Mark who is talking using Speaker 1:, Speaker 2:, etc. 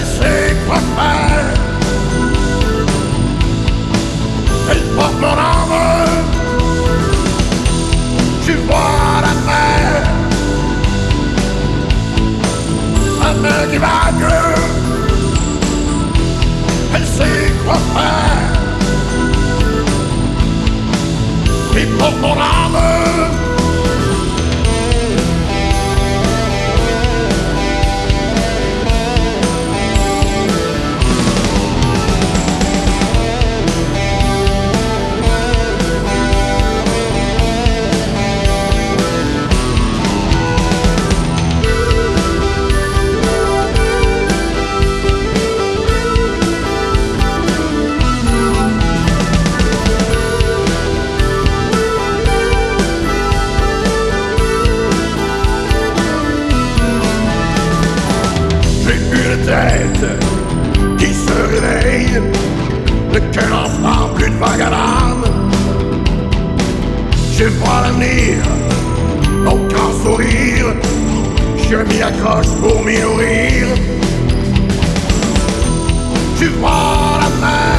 Speaker 1: Elle sait quoi faire. Elle porte mon âme. Je vois la mer, la mer qui vague. Elle sait quoi faire. Et porte mon âme. Qui se réveille, le cœur enfant, plus de l'âme. Je vois l'avenir, aucun sourire, je m'y accroche pour m'y nourrir. Je vois la mer,